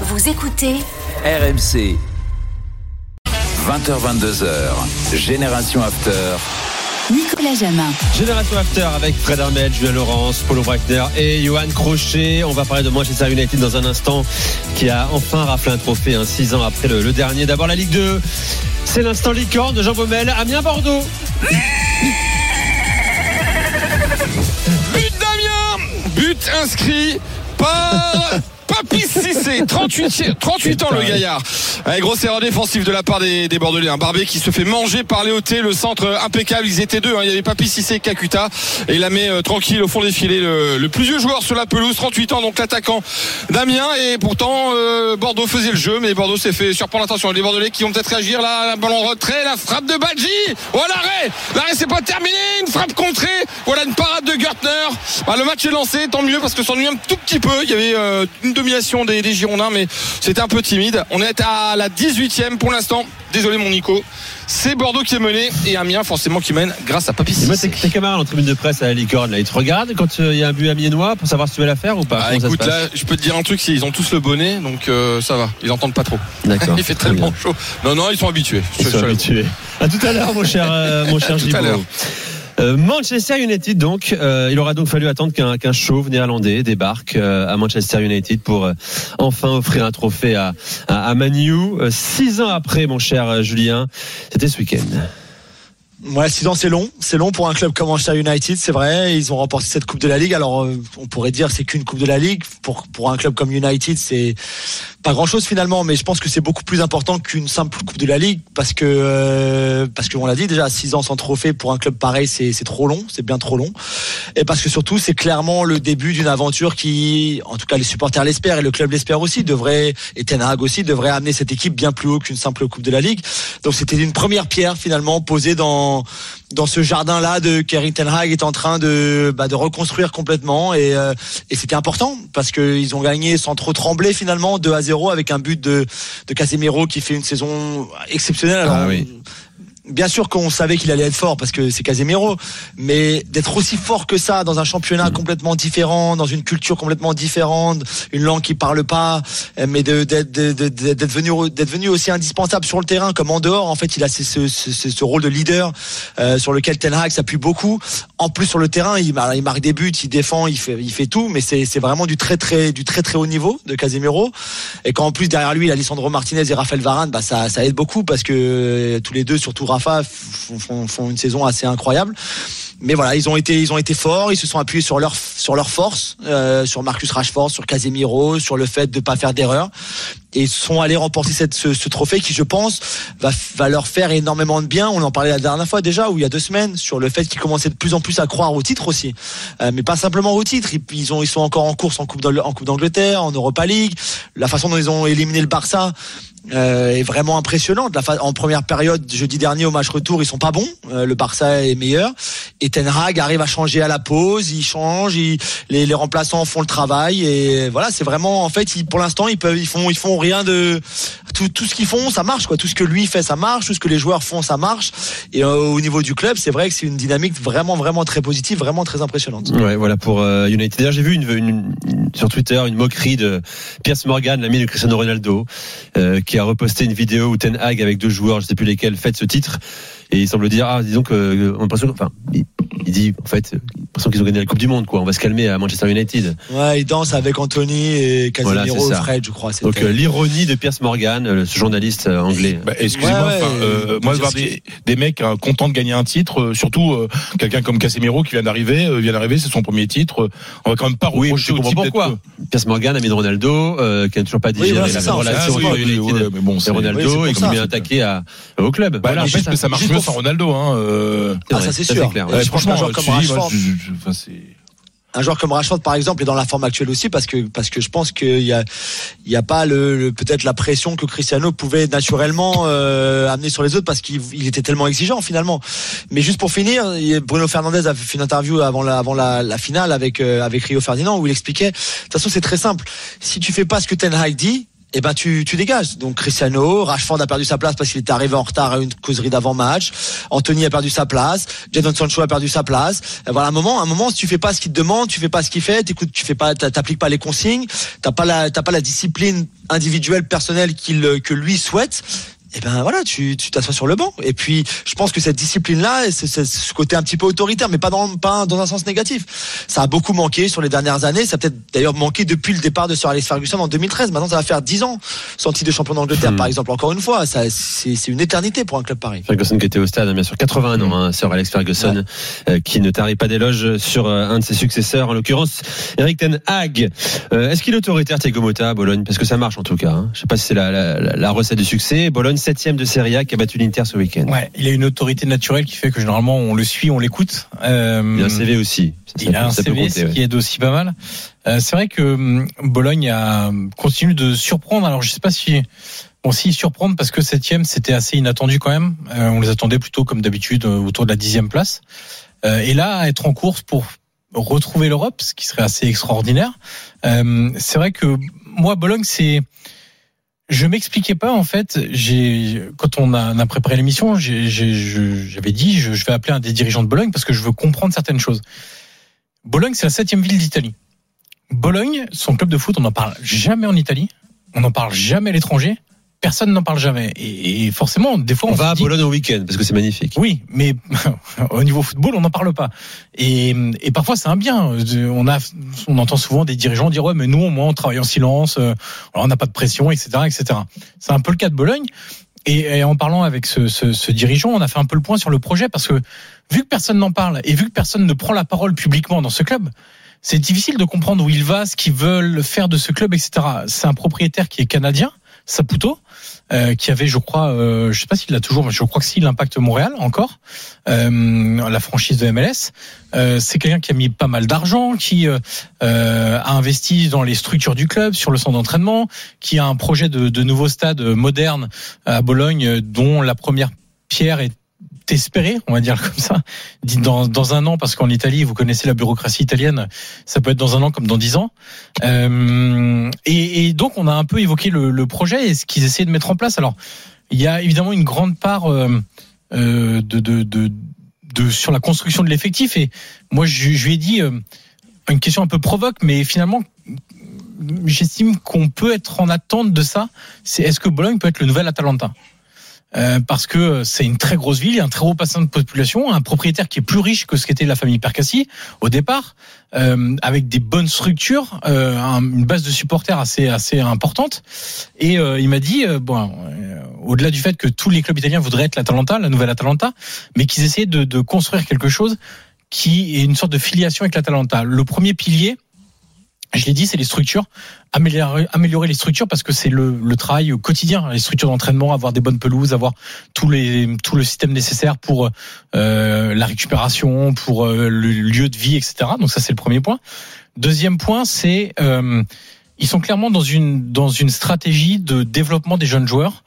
Vous écoutez RMC. 20h22h. Génération After. Nicolas Jamin. Génération After avec Fred Armel, Julien Laurence, Paulo Breitner et Johan Crochet. On va parler de Manchester United dans un instant qui a enfin raflé un trophée, hein, six ans après le, le dernier. D'abord la Ligue 2. C'est l'instant licorne de Jean Baumel, Amiens Bordeaux. But d'Amiens But inscrit par Papy Cissé. 38, 38 ans le gaillard. Allez, grosse erreur défensive de la part des, des Bordelais. Un Barbé qui se fait manger par Léoté le centre impeccable. Ils étaient deux hein. il y avait Papy Cissé et Kakuta. Et il la met euh, tranquille au fond des filets le, le plus vieux joueur sur la pelouse. 38 ans donc l'attaquant d'Amiens et pourtant euh, Bordeaux faisait le jeu mais Bordeaux s'est fait surprendre attention les Bordelais qui vont peut-être réagir là la ballon en retrait la frappe de Badji. Oh l'arrêt! L'arrêt c'est pas terminé! Une frappe contrée! Voilà une parade de Gertner. Bah, le match est lancé tant mieux parce que ça ennuie un tout petit peu. Il y avait euh, une domination des, des Girondins mais c'était un peu timide on est à la 18e pour l'instant désolé mon Nico c'est Bordeaux qui est mené et Amiens forcément qui mène grâce à Papy moi, Cissé. tes, tes camarades en tribune de presse à la licorne, là, ils te regardent quand euh, il y a un but amiénois pour savoir si tu veux la faire ou pas? Ah, ça se écoute, passe? là, je peux te dire un truc, c'est ils ont tous le bonnet, donc euh, ça va. Ils entendent pas trop. D'accord. Il fait Très tellement bien. chaud. Non, non, ils sont habitués. Ils Je- sont je- habitués. À tout à l'heure, mon cher, euh, mon cher À tout à Gibaud. l'heure. Euh, Manchester United, donc, euh, il aura donc fallu attendre qu'un chauve néerlandais débarque euh, à Manchester United pour enfin offrir un trophée à, à, Manu. Six ans après, mon cher Julien, c'était ce week-end. Ouais, 6 ans, c'est long. C'est long pour un club comme Manchester United, c'est vrai. Ils ont remporté cette Coupe de la Ligue. Alors, on pourrait dire c'est qu'une Coupe de la Ligue. Pour, pour un club comme United, c'est pas grand chose finalement, mais je pense que c'est beaucoup plus important qu'une simple Coupe de la Ligue parce que, euh, parce qu'on l'a dit déjà, 6 ans sans trophée pour un club pareil, c'est, trop long. C'est bien trop long. Et parce que surtout, c'est clairement le début d'une aventure qui, en tout cas, les supporters l'espèrent et le club l'espère aussi, devrait, et Ten Hag aussi, devrait amener cette équipe bien plus haut qu'une simple Coupe de la Ligue. Donc c'était une première pierre finalement posée dans dans ce jardin là de Kerry Ten Hag est en train de bah, de reconstruire complètement et euh, et c'était important parce que ils ont gagné sans trop trembler finalement 2 à 0 avec un but de de Casemiro qui fait une saison exceptionnelle. Alors, Ah oui. Bien sûr qu'on savait qu'il allait être fort parce que c'est Casemiro, mais d'être aussi fort que ça dans un championnat complètement différent, dans une culture complètement différente, une langue qui parle pas, euh, mais d'être venu d'être venu aussi indispensable sur le terrain comme en dehors. En fait, il a ce, ce, ce, ce rôle de leader euh, sur lequel Ten Hag s'appuie beaucoup. En plus sur le terrain, il, mar- il marque des buts, il défend, il fait il fait tout, mais c'est c'est vraiment du très très du très très haut niveau de Casemiro. Et quand en plus derrière lui, il a Lisandro Martinez et Raphaël Varane, bah ça ça aide beaucoup parce que euh, tous les deux, surtout Rafa, font, une saison assez incroyable. Mais voilà, ils ont été ils ont été forts, ils se sont appuyés sur leur sur leur force, euh, sur Marcus Rashford, sur Casemiro, sur le fait de pas faire d'erreur et sont allés remporter ce, trophée qui, je pense, va, va leur faire énormément de bien. On en parlait la dernière fois déjà, ou il y a deux semaines, sur le fait qu'ils commençaient de plus en plus à croire au titre aussi, Euh, mais pas simplement au titre. Ils, ils ont ils sont encore en course en coupe d'Angleterre, en Europa League. La façon dont ils ont éliminé le Barça. Euh, est vraiment impressionnante. En première période, jeudi dernier au match retour, ils sont pas bons. Euh, le Barça est meilleur. Et Ten Hag arrive à changer à la pause. Il change. Les, les remplaçants font le travail. Et voilà, c'est vraiment en fait, pour l'instant, ils peuvent, ils font, ils font rien de tout, tout ce qu'ils font, ça marche quoi. Tout ce que lui fait, ça marche. Tout ce que les joueurs font, ça marche. Et euh, au niveau du club, c'est vrai que c'est une dynamique vraiment, vraiment très positive, vraiment très impressionnante. Ouais, voilà pour euh, United. D'ailleurs, j'ai vu une, sur Twitter une moquerie de Pierce Morgan, l'ami de Cristiano Ronaldo, euh, qui a reposté une vidéo où Ten Hag avec deux joueurs, je sais plus lesquels, fête ce titre. Et il semble dire, ah, disons que, on enfin, il, dit, en fait, l'impression qu'ils ont gagné la Coupe du Monde, quoi. On va se calmer à Manchester United. Ouais, il danse avec Anthony et Voilà, Casemiro. Fred, je crois. Donc, euh, l'ironie de Pierce Morgan, euh, ce journaliste euh, anglais. Bah, Excusez-moi, Ouais, euh, moi dire voir des, des mecs euh, contents de gagner un titre, euh, surtout euh, quelqu'un comme Casemiro qui vient d'arriver, euh, vient d'arriver, c'est son premier titre. on va quand même pas Oui, reprocher je au type pourquoi. Pierce Morgan, ami de Ronaldo, euh, qui n'a toujours pas digéré voilà, c'est la ça, relation oui, entre oui, United oui, et c'est- Oui, Ronaldo, et qui a attaqué à, au club. Bah, Voilà, ça marche mieux sans Ronaldo. Hein, euh, Ah, ça, c'est sûr. je franchement, je comme Rashford, je- un joueur comme Rashford par exemple est dans la forme actuelle aussi parce que parce que je pense qu'il y a il y a pas le, le- peut-être la pression que Cristiano pouvait naturellement euh, amener sur les autres parce qu'il il était tellement exigeant finalement. Mais juste pour finir, Bruno Fernandez a fait une interview avant la avant la, la finale avec euh, avec Rio Ferdinand où il expliquait de toute façon c'est très simple. Si tu fais pas ce que Ten Hag dit eh ben tu, tu dégages. Donc Cristiano, Rashford a perdu sa place parce qu'il était arrivé en retard à une causerie d'avant-match. Anthony a perdu sa place. Jadon Sancho a perdu sa place. Et voilà un moment, un moment, si tu fais pas ce qu'il te demande, tu fais pas ce qu'il fait, écoute, tu fais pas, t'appliques pas les consignes, t'as pas la, t'as pas la discipline individuelle personnelle qu'il que lui souhaite. Et ben voilà, tu tu t'assois sur le banc. Et puis je pense que cette discipline-là, c'est c'est ce côté un petit peu autoritaire, mais pas dans pas dans un sens négatif. Ça a beaucoup manqué sur les dernières années. Ça a peut-être d'ailleurs manqué depuis le départ de Sir Alex Ferguson en 2013. Maintenant, ça va faire 10 ans sans titre de champion d'Angleterre, Hmm. par exemple. Encore une fois, c'est une éternité pour un club pareil. Ferguson qui était au stade, hein, bien sûr, 81 ans, hein, Sir Alex Ferguson, euh, qui ne tarit pas d'éloges sur euh, un de ses successeurs, en l'occurrence Eric Ten Hag. Euh, Est-ce qu'il est autoritaire Thiago Motta à Bologne? Parce que ça marche en tout cas. Hein. Je sais pas si c'est la- la recette du succès. Bologne, septième de Serie A, qui a battu l'Inter ce week-end. Ouais, il a une autorité naturelle qui fait que généralement on le suit, on l'écoute. Euh, Il a un CV aussi. Ça, ça il a un ça CV, compter, ce ouais. qui aide aussi pas mal. Euh, c'est vrai que hum, Bologne a continue de surprendre. Alors je sais pas si bon si surprendre parce que septième c'était assez inattendu quand même. Euh, on les attendait plutôt comme d'habitude autour de la dixième place. Euh, et là être en course pour retrouver l'Europe, ce qui serait assez extraordinaire. Euh, c'est vrai que moi Bologne c'est je m'expliquais pas en fait. Quand on a, préparé l'émission, j'avais dit je vais appeler un des dirigeants de Bologne parce que je veux comprendre certaines choses. Bologne, c'est la septième ville d'Italie. Bologne, son club de foot, on n'en parle jamais en Italie, on n'en parle jamais à l'étranger, personne n'en parle jamais. Et, et forcément, des fois, On on, va à dit- Bologne au week-end parce que c'est magnifique. oui, mais au niveau football, on n'en parle pas. Et, et parfois, c'est un bien. On a, on entend souvent des dirigeants dire ouais, mais nous, au moins, on travaille en silence, euh, on n'a pas de pression, etc., etc. C'est un peu le cas de Bologne. Et, et en parlant avec ce, ce, ce dirigeant, on a fait un peu le point sur le projet parce que vu que personne n'en parle et vu que personne ne prend la parole publiquement dans ce club, c'est difficile de comprendre où il va, ce qu'ils veulent faire de ce club, etc. C'est un propriétaire qui est canadien, Saputo, euh, qui avait, je crois, euh, je sais pas s'il l'a toujours, mais je crois que si l'impact Montréal encore, euh, la franchise de MLS. Euh, c'est quelqu'un qui a mis pas mal d'argent, qui euh, euh, a investi dans les structures du club, sur le centre d'entraînement, qui a un projet de, de nouveau stade moderne à Bologne, dont la première pierre est espérée, on va dire comme ça, dit dans, dans un an, parce qu'en Italie, vous connaissez la bureaucratie italienne, ça peut être dans un an comme dans dix ans. Euh, et, et donc, on a un peu évoqué le, le projet et ce qu'ils essaient de mettre en place. Alors, il y a évidemment une grande part euh, euh, de, de, de, de sur la construction de l'effectif. Et moi, je, je lui ai dit euh, une question un peu provoque, mais finalement, j'estime qu'on peut être en attente de ça. C'est est-ce que Bologne peut être le nouvel Atalanta? Euh, parce que c'est une très grosse ville, il y a un très gros bassin de population, un propriétaire qui est plus riche que ce qu'était la famille Percassi au départ, euh, avec des bonnes structures, euh, un- une base de supporters assez assez importante. Et euh, il m'a dit, euh, bon, au-delà du fait que tous les clubs italiens voudraient être l'Atalanta, la nouvelle Atalanta, mais qu'ils essayaient de, de construire quelque chose qui est une sorte de filiation avec l'Atalanta. Le premier pilier, je l'ai dit, c'est les structures. Améliorer, améliorer les structures parce que c'est le, le travail quotidien, les structures d'entraînement, avoir des bonnes pelouses, avoir tous les, tout le système nécessaire pour euh, la récupération, pour euh, le lieu de vie, etc. Donc ça, c'est le premier point. Deuxième point, c'est euh, ils sont clairement dans une dans une stratégie de développement des jeunes joueurs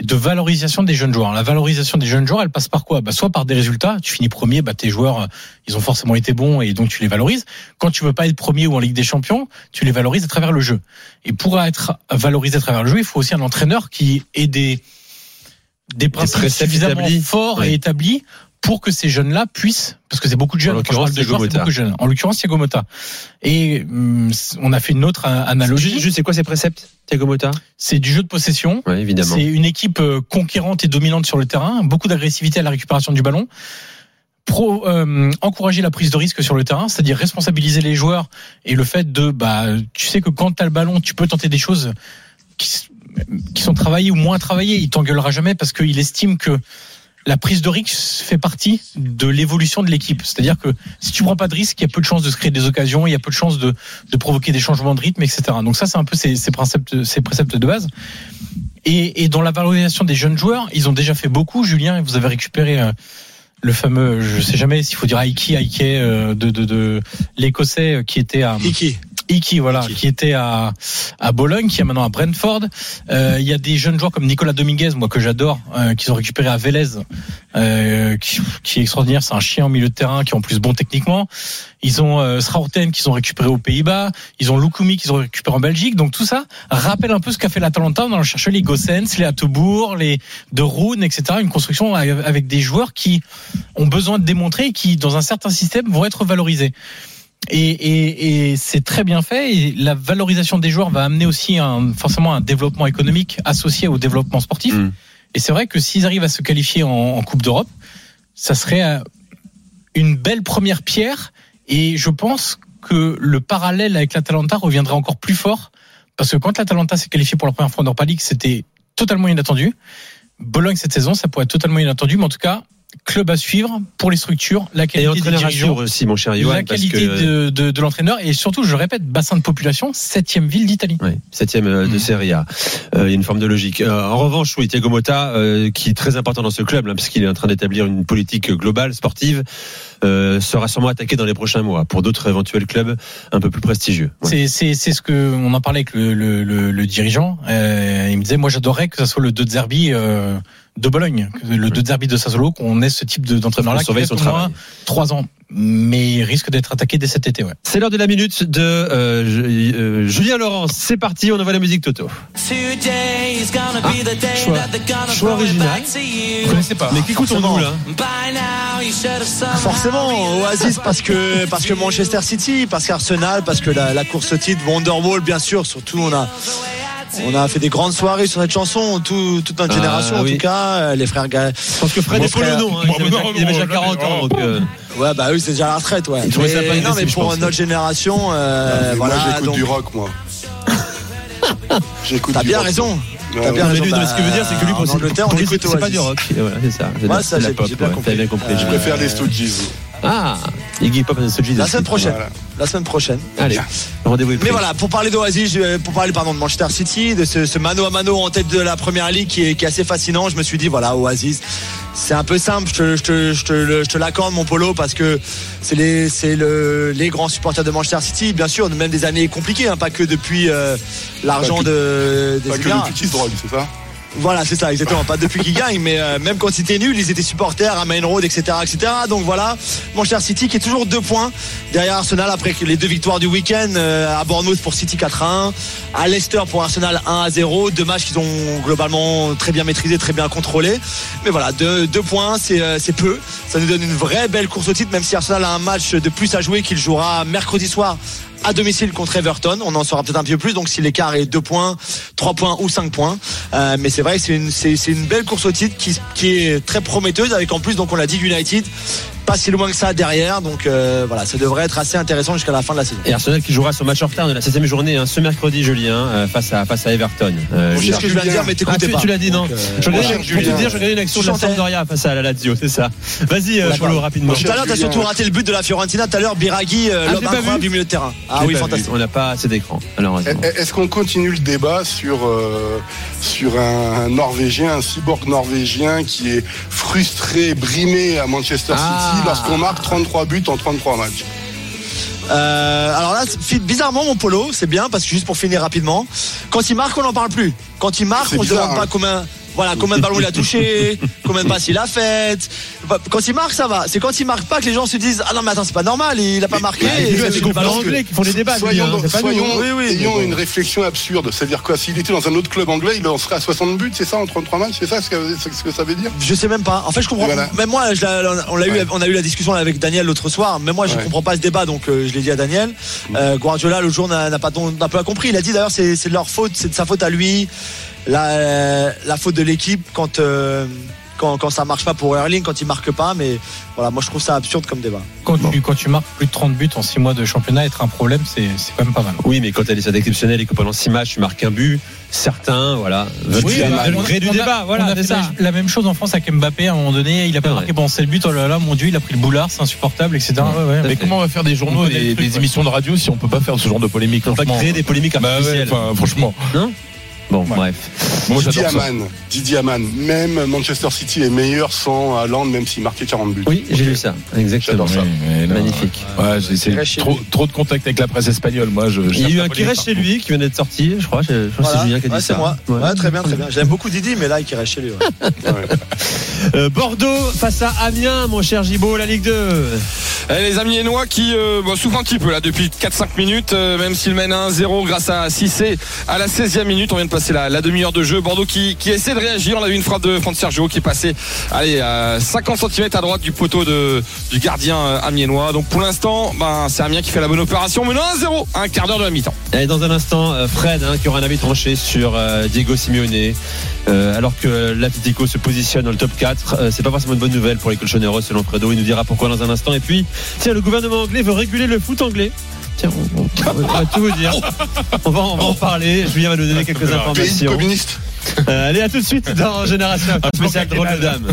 de valorisation des jeunes joueurs. La valorisation des jeunes joueurs, elle passe par quoi? Bah, Soit par des résultats. Tu finis premier, bah, tes joueurs, euh, ils ont forcément été bons et donc tu les valorises. Quand tu veux pas être premier ou en Ligue des Champions, tu les valorises à travers le jeu. Et pour être valorisé à travers le jeu, il faut aussi un entraîneur qui ait des des principes suffisamment forts Oui. et établis pour que ces jeunes-là puissent, parce que c'est beaucoup de jeunes. En l'occurrence, Thiago Motta. En l'occurrence, Thiago Motta. Et hum, on a fait une autre euh, analogie. Juste, c'est quoi ces préceptes, Thiago Motta? C'est du jeu de possession. Évidemment. C'est une équipe euh, conquérante et dominante sur le terrain, beaucoup d'agressivité à la récupération du ballon. Pro, euh, encourager la prise de risque sur le terrain, c'est-à-dire responsabiliser les joueurs et le fait de, bah, tu sais que quand tu as le ballon, tu peux tenter des choses qui, qui sont travaillées ou moins travaillées. Il t'engueulera jamais parce qu'il estime que la prise de risque fait partie de l'évolution de l'équipe. C'est-à-dire que si tu prends pas de risque, il y a peu de chances de se créer des occasions, il y a peu de chances de, de provoquer des changements de rythme, etc. Donc ça, c'est un peu ces, ces préceptes, ces préceptes de base. Et, et dans la valorisation des jeunes joueurs, ils ont déjà fait beaucoup. Julien, et vous avez récupéré euh, le fameux, je sais jamais s'il faut dire Aiki, Aike, euh, de, de, de l'écossais euh, qui était à Iki. Iki, voilà, Iki. qui était à, à Bologne, qui est maintenant à Brentford. Euh, Il y a des jeunes joueurs comme Nicolas Dominguez, moi que j'adore, euh, qu'ils ont récupéré à Vélez, euh, qui, qui est extraordinaire. C'est un chien au milieu de terrain, qui est en plus bon techniquement. Ils ont euh, Srauten qu'ils ont récupéré aux Pays-Bas. Ils ont Lukumi qu'ils ont récupéré en Belgique. Donc tout ça rappelle un peu ce qu'a fait l'Atalanta dans le chercher les Gossens, les Attebourg, les De Roon, etc. Une construction avec des joueurs qui ont besoin de démontrer et qui, dans un certain système, vont être valorisés. Et, et, et c'est très bien fait. Et la valorisation des joueurs va amener aussi un, forcément un développement économique associé au développement sportif. Mm. Et c'est vrai que s'ils arrivent à se qualifier en, en Coupe d'Europe, ça serait euh, une belle première pierre. Et je pense que le parallèle avec l'Atalanta reviendrait encore plus fort. Parce que quand l'Atalanta s'est qualifié pour la première fois en Europa League, c'était totalement inattendu. Bologne cette saison, ça pourrait être totalement inattendu. Mais en tout cas, club à suivre pour les structures, la qualité des dirigeants suivre aussi, mon cher Johan, la parce qualité que de, de, de l'entraîneur et surtout, je répète, bassin de population, septième ville d'Italie. Ouais, septième euh, de Mhm. Serie A. Euh, Il y a une forme de logique. Euh, en revanche, oui, Thiago Motta, euh, qui est très important dans ce club, là, parce qu'il est en train d'établir une politique globale, sportive, euh, sera sûrement attaqué dans les prochains mois pour d'autres éventuels clubs un peu plus prestigieux. Ouais. C'est ce que on en parlait avec le le, le, le dirigeant. Euh, il me disait, moi, j'adorerais que ça soit le 2 de Zerbi euh, de Bologne, que le 2 de Zerbi de Sassuolo, qu'on ait ce type de- d'entraîneur-là qui son au moins travail. trois ans, mais il risque d'être attaqué dès cet été. Ouais. C'est l'heure de la minute de euh, euh, Julien Laurence. C'est parti, on envoie la musique Toto. choix, choix original. Vous connaissez pas Mais qu'écoutons-nous là Forcément, Oasis parce que parce que Manchester City, parce qu'Arsenal, parce que la, la course au titre, Wonderwall bien sûr. Surtout, on a on a fait des grandes soirées sur cette chanson, tout- toute notre Ah, génération en oui. tout cas, euh, les frères Ga- Je pense que Fred est pour le nom. Hein, Moi, il, avait déjà, il avait déjà non, 40 ans. Donc, euh, Ouais, bah oui, c'est déjà à la retraite, ouais. Mais- non, mais pour pense. notre génération, euh, voilà. moi j'écoute donc, du rock moi. j'écoute T'as du bien rock. raison. Ouais, T'as bien mais raison. lui, Bah, ce qu'il veut dire, c'est que lui, pour Angleterre, on écoute c'est pas du rock. Voilà, c'est ça. De- ça, j'ai- bien compris. Bien compris. Euh, Je préfère les Stooges. Ah, Iggy Pop and the. La semaine prochaine. Voilà. La semaine prochaine. Allez, rendez-vous. Mais voilà, pour parler d'Oasis, je- pour parler pardon de Manchester City, de ce, ce mano à mano en tête de la première ligue qui est, qui est assez fascinant, je me suis dit voilà Oasis, c'est un peu simple, je te, je te, je te, le- je te l'accorde mon polo parce que c'est les, c'est le, les grands supporters de Manchester City, bien sûr, même des années compliquées, hein, pas que depuis euh, l'argent de des Pas que le petit drogue, c'est ça? Voilà, c'est ça, exactement. Pas depuis qu'ils gagnent, mais euh, même quand c'était nul, ils étaient supporters à Main Road, etc., etc. Donc voilà, Manchester City qui est toujours deux points derrière Arsenal après les deux victoires du week-end euh, à Bournemouth pour City 4 à 1, à Leicester pour Arsenal 1 à 0. Deux matchs qu'ils ont globalement très bien maîtrisés, très bien contrôlés. Mais voilà, deux, points, c'est euh, c'est peu. Ça nous donne une vraie belle course au titre, même si Arsenal a un match de plus à jouer qu'il jouera mercredi soir à domicile contre Everton. On en saura peut-être un peu plus. Donc si l'écart est 2 points, 3 points ou 5 points. Euh, mais c'est vrai c'est une belle course au titre qui, qui est très prometteuse avec en plus, donc on l'a dit, United. Pas si loin que ça derrière. Donc euh, voilà, ça devrait être assez intéressant jusqu'à la fin de la saison. Et Arsenal qui jouera son match en retard de la 7 journée hein, ce mercredi, Julien, euh, face à face à Everton. Euh, Je sais ce que je viens de dire, mais Ah, t'écoutais tu, l'as dit non Donc, euh, Je regardais- cher Pour te Julien. dire, je regardais une action de la. Sampdoria face à la Lazio, c'est ça. Vas-y, euh. Polo, rapidement. Tout à l'heure, t'as surtout raté le but de la Fiorentina. Tout à l'heure, Biraghi, euh, Ah, l'homme incroyable du milieu de terrain. Ah oui, fantastique. On n'a pas assez d'écran, malheureusement. Eh, Est-ce qu'on continue le débat sur, euh, sur un Norvégien, un cyborg norvégien qui est frustré, brimé à Manchester Ah. City lorsqu'on marque 33 buts en 33 matchs Euh, alors là, bizarrement, mon polo, c'est bien parce que juste pour finir rapidement, quand il marque, on n'en parle plus. Quand il marque, on se bizarre, demande pas hein. combien. Voilà, combien de ballons il a touché, combien de passes il a fait. Quand il marque, ça va. C'est quand il marque pas que les gens se disent Ah non, mais attends, c'est pas normal, il a pas marqué. C'est anglais qui font les débats. Soyons, hein. Oui, oui, mais ayons une réflexion absurde. C'est-à-dire quoi S'il était dans un autre club anglais, il en serait à 60 buts, c'est ça, en 33 matchs C'est ça ce que, c'est ce que ça veut dire? Je sais même pas. En fait, je comprends. Voilà. Même moi, on l'a eu, Ouais. on a eu la discussion avec Daniel l'autre soir. Même moi, je Ouais. comprends pas ce débat, donc euh, je l'ai dit à Daniel. Euh, Guardiola, le jour n'a n'a pas pas compris. Il a dit d'ailleurs, c'est c'est de leur faute, c'est de sa faute à lui, la, la faute de l'équipe quand. euh, quand, quand ça marche pas pour Erling, quand il marque pas, mais voilà, moi je trouve ça absurde comme débat. Quand, tu, quand tu marques plus de 30 buts en 6 mois de championnat, être un problème, c'est c'est quand même pas mal. Oui, mais quand elle est stade exceptionnelle et que pendant 6 matchs, tu marques un but, certains, voilà, veulent Oui, bah, on créer du on a- débat. on Voilà, a c'est fait ça. la, la même chose en France avec Mbappé à un moment donné. Il a pas C'est marqué pendant 7 buts. Oh là là, mon Dieu, il a pris le boulard, c'est insupportable, etc. Ouais, ouais, à Mais fait. comment on va faire des journaux On et des, le truc, des ouais. émissions de radio si on peut pas faire ce genre de polémique On va créer des polémiques Bah ouais, artificielles. enfin, franchement. Bon, Ouais. bref. Moi, Didier. Aman. Didier Aman. Même Manchester City est meilleur sans Haaland, même s'il marquait 40 buts. Oui, j'ai lu ça. Exactement. Ça. Oui. Magnifique. Ouais, c'est trop, de contact avec la presse espagnole. Moi, je. je Il y a eu un polémique Kiresh chez lui qui vient d'être sorti, je crois. Je, je crois que. Julien qui a dit Ouais, ça. moi. Ouais. Ouais, très bien, très bien. J'aime beaucoup Didi, mais là, il reste chez lui. ouais. Euh, Bordeaux face à Amiens, mon cher Gibaud, la Ligue 2. Eh, les Amiénois qui euh, bon, souffrent un petit peu là depuis 4-5 minutes, euh, même s'ils mènent 1-0 grâce à Cissé à la 16e minute. On vient de passer la, la demi-heure de jeu. Bordeaux qui, essaie de réagir. On a vu une frappe de Franck Sergio qui est passée allez, à 50 cm à droite du poteau du gardien euh, amiénois. Donc pour l'instant, ben, c'est Amiens qui fait la bonne opération. Mais non, 1-0, un quart d'heure de la mi-temps. Et dans un instant, euh, Fred hein, qui aura un avis tranché sur euh, Diego Simeone. Alors que l'Atlético se positionne dans le top 4, euh, c'est pas forcément une bonne nouvelle pour les Colchoneros selon Fredo. Il nous dira pourquoi dans un instant. Et puis, tiens, le gouvernement anglais veut réguler le foot anglais. Tiens, on, on- on va tout vous dire. On va, on va en parler. Julien va nous donner quelques informations. communiste. Euh, allez, à tout de suite dans Génération Spéciale Drôle de Dame.